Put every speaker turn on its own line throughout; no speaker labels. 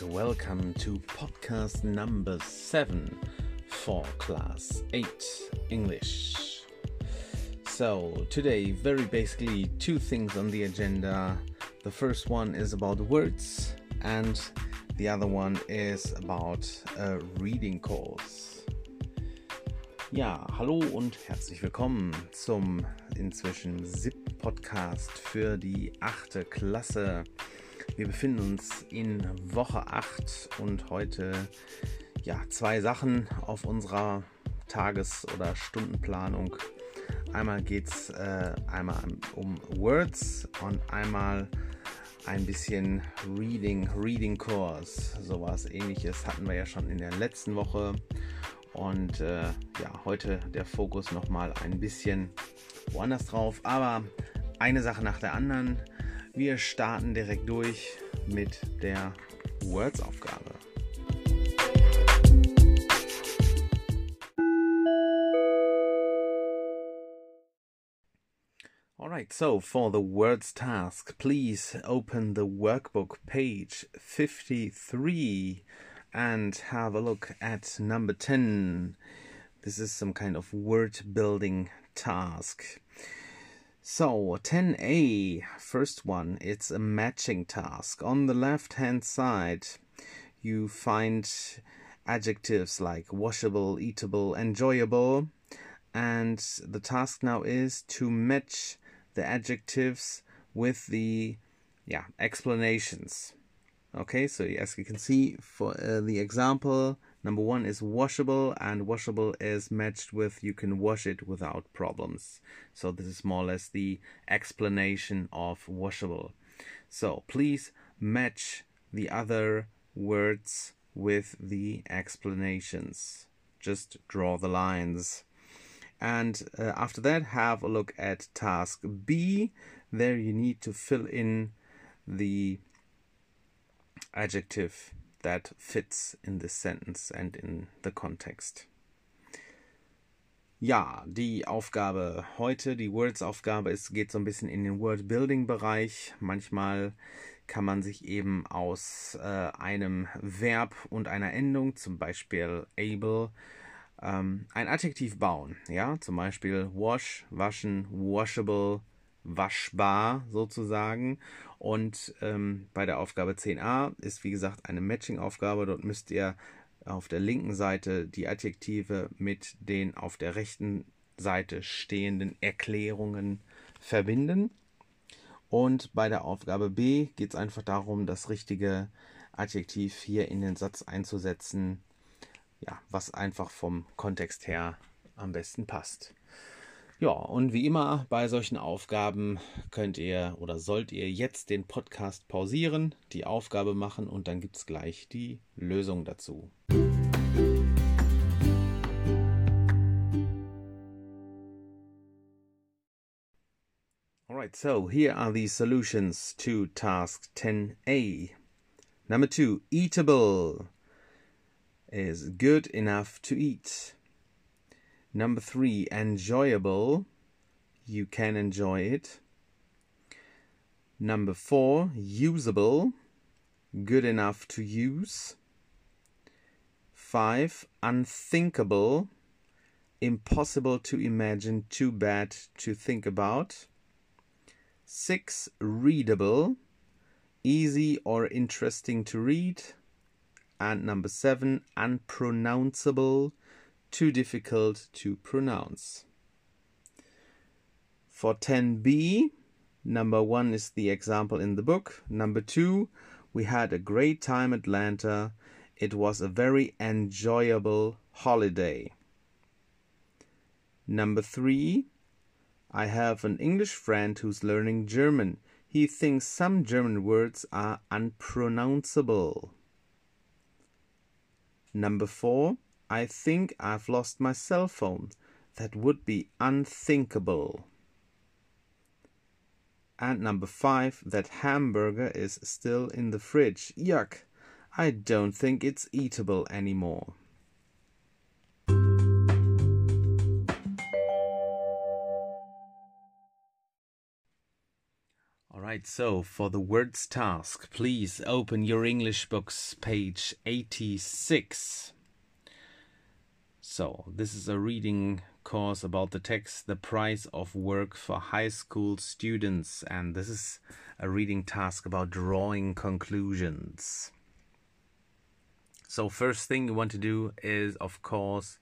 and welcome to podcast number seven for class 8 English. So, today, very basically, two things on the agenda. The first one is about words, and the other one is about a reading course. Ja, hallo und herzlich willkommen zum inzwischen siebten Podcast für die achte Klasse. Wir befinden uns in Woche 8 und heute ja zwei Sachen auf unserer Tages- oder Stundenplanung. Einmal geht es äh, einmal um Words und einmal ein bisschen Reading, Reading Course. Sowas ähnliches hatten wir ja schon in der letzten Woche. Und äh, ja, heute der Fokus nochmal ein bisschen woanders drauf. Aber eine Sache nach der anderen. Wir starten direkt durch mit der Words-Aufgabe. Alright, so for the words task, please open the workbook page 53 and have a look at number 10. This is some kind of word building task. So 10a, first one, it's a matching task. On the left hand side, you find adjectives like washable, eatable, enjoyable, and the task now is to match the adjectives with the yeah explanations. Okay, so as you can see for uh, the example, Number one is washable, and washable is matched with you can wash it without problems. So, this is more or less the explanation of washable. So, please match the other words with the explanations. Just draw the lines. And uh, after that, have a look at task B. There, you need to fill in the adjective that fits in this sentence and in the context. Ja, die Aufgabe heute, die Words-Aufgabe, es geht so ein bisschen in den Word-Building-Bereich. Manchmal kann man sich eben aus äh, einem Verb und einer Endung, zum Beispiel able, ähm, ein Adjektiv bauen. Ja, zum Beispiel wash, waschen, washable, waschbar sozusagen. Und ähm, bei der Aufgabe 10a ist wie gesagt eine Matching-Aufgabe. Dort müsst ihr auf der linken Seite die Adjektive mit den auf der rechten Seite stehenden Erklärungen verbinden. Und bei der Aufgabe B geht es einfach darum, das richtige Adjektiv hier in den Satz einzusetzen, ja, was einfach vom Kontext her am besten passt. Ja, und wie immer bei solchen Aufgaben könnt ihr oder sollt ihr jetzt den Podcast pausieren, die Aufgabe machen und dann gibt es gleich die Lösung dazu. Alright, so here are the solutions to task 10a. Number two, eatable is good enough to eat. Number three, enjoyable. You can enjoy it. Number four, usable. Good enough to use. Five, unthinkable. Impossible to imagine, too bad to think about. Six, readable. Easy or interesting to read. And number seven, unpronounceable too difficult to pronounce. For 10b, number one is the example in the book. Number two, we had a great time at Atlanta. It was a very enjoyable holiday. Number three, I have an English friend who's learning German. He thinks some German words are unpronounceable. Number four, I think I've lost my cell phone. That would be unthinkable. And number five, that hamburger is still in the fridge. Yuck! I don't think it's eatable anymore. All right, so for the words task, please open your English books, page 86. So, this is a reading course about the text The Price of Work for High School Students, and this is a reading task about drawing conclusions. So, first thing you want to do is, of course,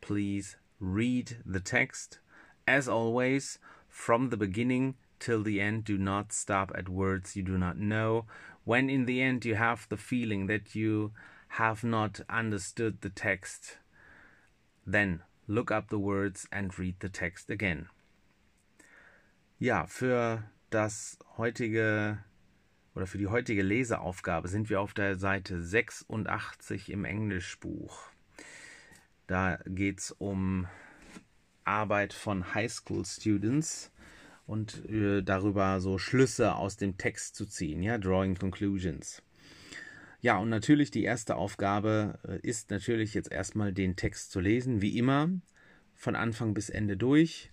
please read the text. As always, from the beginning till the end, do not stop at words you do not know. When in the end you have the feeling that you have not understood the text, then look up the words and read the text again. Ja, für das heutige oder für die heutige Leseaufgabe sind wir auf der Seite 86 im Englischbuch. Da geht es um Arbeit von Highschool Students und äh, darüber so Schlüsse aus dem Text zu ziehen, ja, Drawing Conclusions. Ja, und natürlich die erste Aufgabe äh, ist natürlich jetzt erstmal den Text zu lesen, wie immer, von Anfang bis Ende durch.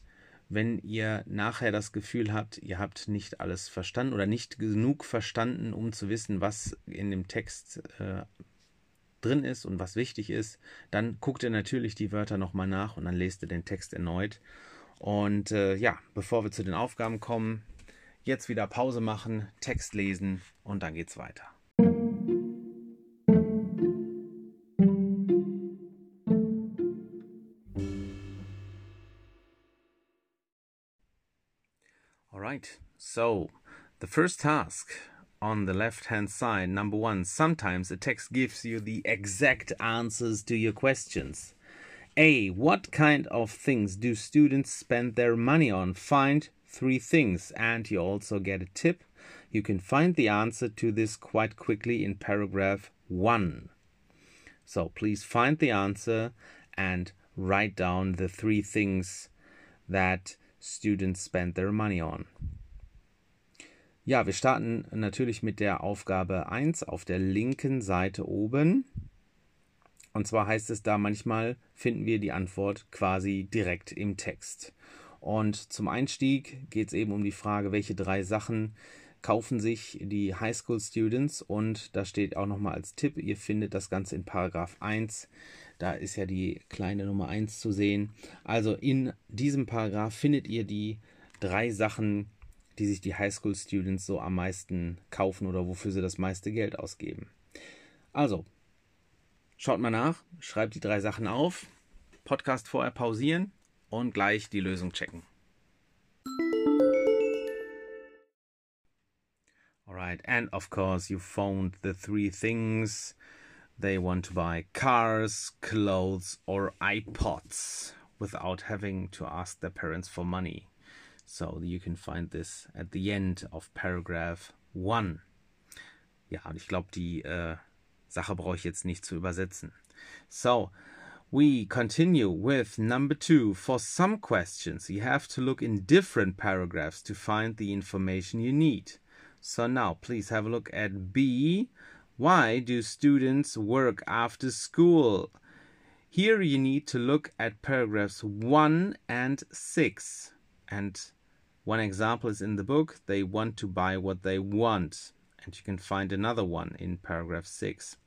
Wenn ihr nachher das Gefühl habt, ihr habt nicht alles verstanden oder nicht genug verstanden, um zu wissen, was in dem Text äh, drin ist und was wichtig ist, dann guckt ihr natürlich die Wörter nochmal nach und dann lest ihr den Text erneut. Und äh, ja, bevor wir zu den Aufgaben kommen, jetzt wieder Pause machen, Text lesen und dann geht's weiter. So the first task on the left hand side, number one, sometimes a text gives you the exact answers to your questions. A. What kind of things do students spend their money on? Find three things, and you also get a tip. You can find the answer to this quite quickly in paragraph 1. So please find the answer and write down the three things that students spend their money on. Ja, wir starten natürlich mit der Aufgabe 1 auf der linken Seite oben. Und zwar heißt es da manchmal finden wir die Antwort quasi direkt im Text. Und zum Einstieg geht es eben um die Frage, welche drei Sachen kaufen sich die Highschool Students und da steht auch nochmal als Tipp, ihr findet das Ganze in Paragraph 1. Da ist ja die kleine Nummer 1 zu sehen. Also in diesem Paragraph findet ihr die drei Sachen, die sich die Highschool Students so am meisten kaufen oder wofür sie das meiste Geld ausgeben. Also, schaut mal nach, schreibt die drei Sachen auf, Podcast vorher pausieren und gleich die Lösung checken. Alright, and of course, you found the three things they want to buy cars, clothes, or iPods without having to ask their parents for money. So you can find this at the end of paragraph 1. Ja, und ich glaube, die äh, Sache brauche ich jetzt nicht zu übersetzen. So, we continue with number two. For some questions, you have to look in different paragraphs to find the information you need. So now, please have a look at B. Why do students work after school? Here you need to look at paragraphs 1 and 6. And one example is in the book, they want to buy what they want. And you can find another one in paragraph 6.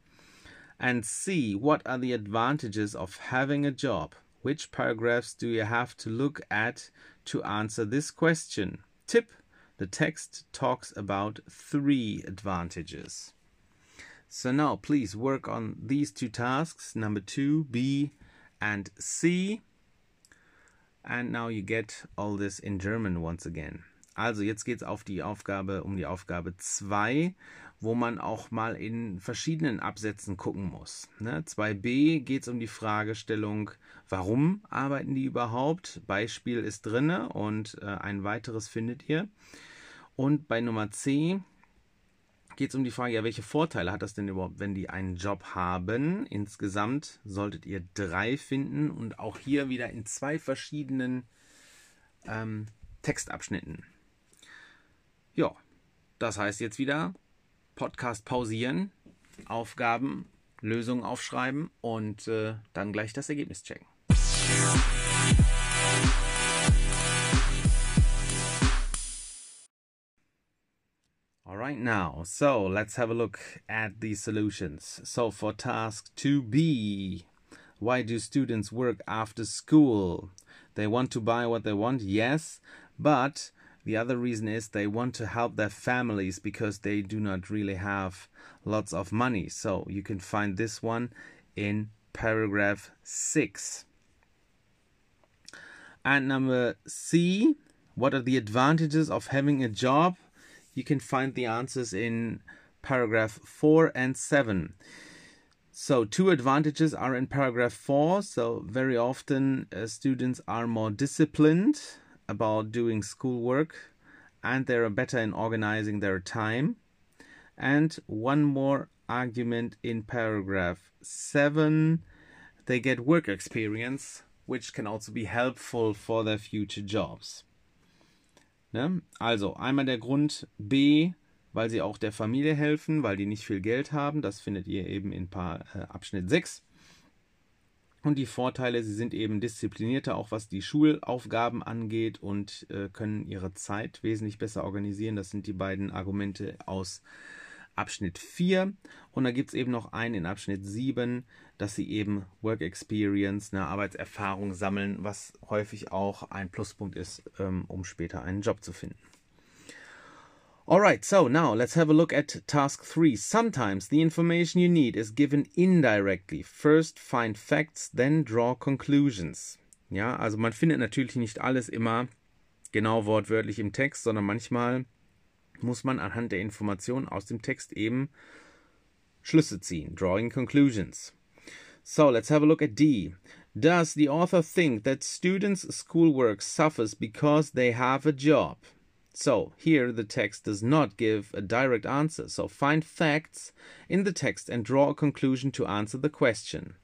And C, what are the advantages of having a job. Which paragraphs do you have to look at to answer this question? Tip the text talks about three advantages. So now please work on these two tasks, number two, B and C. And now you get all this in German once again. Also jetzt geht es auf die Aufgabe, um die Aufgabe 2, wo man auch mal in verschiedenen Absätzen gucken muss. Ne? 2b geht es um die Fragestellung, warum arbeiten die überhaupt? Beispiel ist drinne und äh, ein weiteres findet ihr. Und bei Nummer C geht es um die Frage, ja, welche Vorteile hat das denn überhaupt, wenn die einen Job haben? Insgesamt solltet ihr drei finden und auch hier wieder in zwei verschiedenen ähm, Textabschnitten. Ja, das heißt jetzt wieder Podcast pausieren, Aufgaben, Lösungen aufschreiben und äh, dann gleich das Ergebnis checken. Right, now, so let's have a look at the solutions. So, for task 2b, why do students work after school? They want to buy what they want, yes, but the other reason is they want to help their families because they do not really have lots of money. So, you can find this one in paragraph 6. And number C, what are the advantages of having a job? You can find the answers in paragraph 4 and 7. So, two advantages are in paragraph 4. So, very often uh, students are more disciplined about doing schoolwork and they are better in organizing their time. And one more argument in paragraph 7 they get work experience, which can also be helpful for their future jobs. Ne? Also einmal der Grund B, weil sie auch der Familie helfen, weil die nicht viel Geld haben. Das findet ihr eben in paar, äh, Abschnitt 6. Und die Vorteile, sie sind eben disziplinierter, auch was die Schulaufgaben angeht und äh, können ihre Zeit wesentlich besser organisieren. Das sind die beiden Argumente aus Abschnitt 4. Und da gibt es eben noch einen in Abschnitt 7, dass sie eben Work Experience, eine Arbeitserfahrung sammeln, was häufig auch ein Pluspunkt ist, ähm, um später einen Job zu finden. Alright, so now let's have a look at task 3. Sometimes the information you need is given indirectly. First find facts, then draw conclusions. Ja, also man findet natürlich nicht alles immer genau wortwörtlich im Text, sondern manchmal muss man anhand der Informationen aus dem Text eben Schlüsse ziehen, drawing conclusions. So let's have a look at D. Does the author think that students' schoolwork suffers because they have a job? So here the text does not give a direct answer. So find facts in the text and draw a conclusion to answer the question.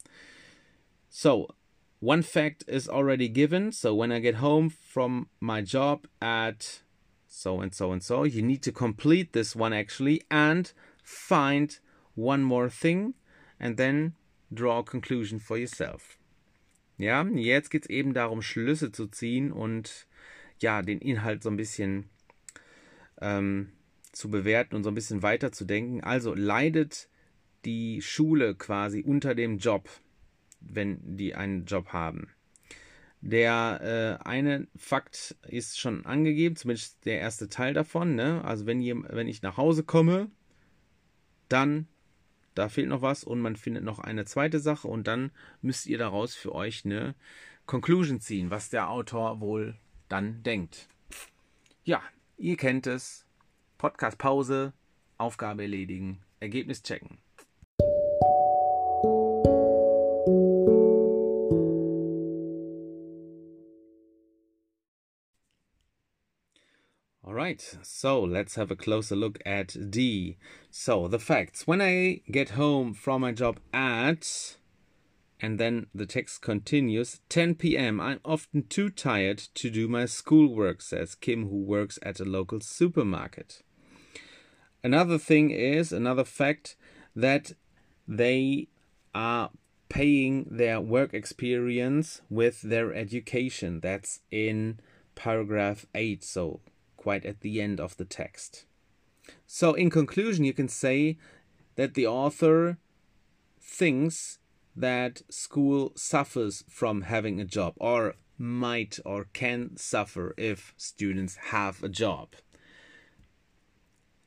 So one fact is already given. So when I get home from my job at so and so and so, you need to complete this one actually and find one more thing and then draw a conclusion for yourself. Ja, jetzt geht es eben darum, Schlüsse zu ziehen und ja, den Inhalt so ein bisschen ähm, zu bewerten und so ein bisschen weiter zu denken. Also leidet die Schule quasi unter dem Job, wenn die einen Job haben. Der äh, eine Fakt ist schon angegeben, zumindest der erste Teil davon. Ne? Also wenn, ihr, wenn ich nach Hause komme, dann da fehlt noch was und man findet noch eine zweite Sache und dann müsst ihr daraus für euch eine Conclusion ziehen, was der Autor wohl dann denkt. Ja, ihr kennt es. Podcast Pause, Aufgabe erledigen, Ergebnis checken. Right, so let's have a closer look at D. So, the facts. When I get home from my job at, and then the text continues, 10 p.m., I'm often too tired to do my schoolwork, says Kim, who works at a local supermarket. Another thing is, another fact, that they are paying their work experience with their education. That's in paragraph 8. So quite at the end of the text. So, in conclusion, you can say that the author thinks that school suffers from having a job, or might or can suffer if students have a job.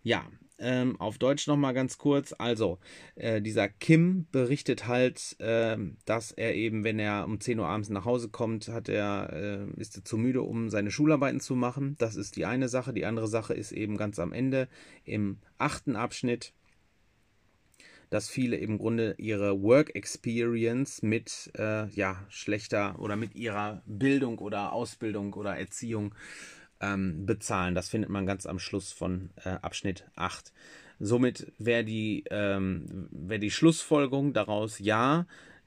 Ja, Ähm, auf Deutsch nochmal ganz kurz. Also, äh, dieser Kim berichtet halt, äh, dass er eben, wenn er um 10 Uhr abends nach Hause kommt, hat er, äh, ist er zu müde, um seine Schularbeiten zu machen. Das ist die eine Sache. Die andere Sache ist eben ganz am Ende im achten Abschnitt dass viele im Grunde ihre Work Experience mit äh, ja, schlechter oder mit ihrer Bildung oder Ausbildung oder Erziehung ähm, bezahlen. Das findet man ganz am Schluss von äh, Abschnitt 8. Somit wäre die, ähm, wär die Schlussfolgerung daraus, ja,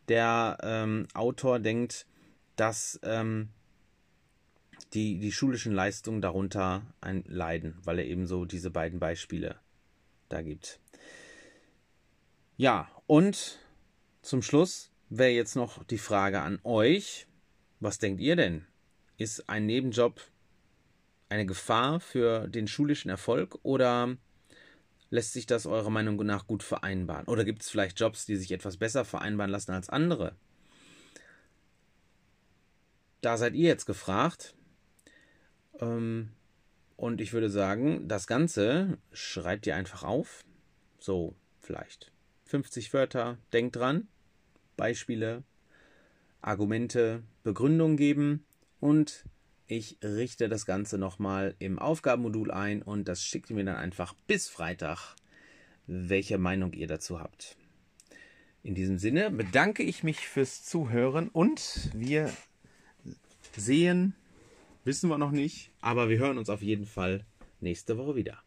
der ähm, Autor denkt, dass ähm, die, die schulischen Leistungen darunter ein leiden, weil er eben so diese beiden Beispiele da gibt. Ja, und zum Schluss wäre jetzt noch die Frage an euch. Was denkt ihr denn? Ist ein Nebenjob eine Gefahr für den schulischen Erfolg oder lässt sich das eurer Meinung nach gut vereinbaren? Oder gibt es vielleicht Jobs, die sich etwas besser vereinbaren lassen als andere? Da seid ihr jetzt gefragt. Ähm, und ich würde sagen, das Ganze schreibt ihr einfach auf. So, vielleicht 50 Wörter. Denkt dran. Beispiele, Argumente, Begründungen geben und ich richte das Ganze nochmal im Aufgabenmodul ein und das schickt ihr mir dann einfach bis Freitag, welche Meinung ihr dazu habt. In diesem Sinne bedanke ich mich fürs Zuhören und wir sehen, wissen wir noch nicht, aber wir hören uns auf jeden Fall nächste Woche wieder.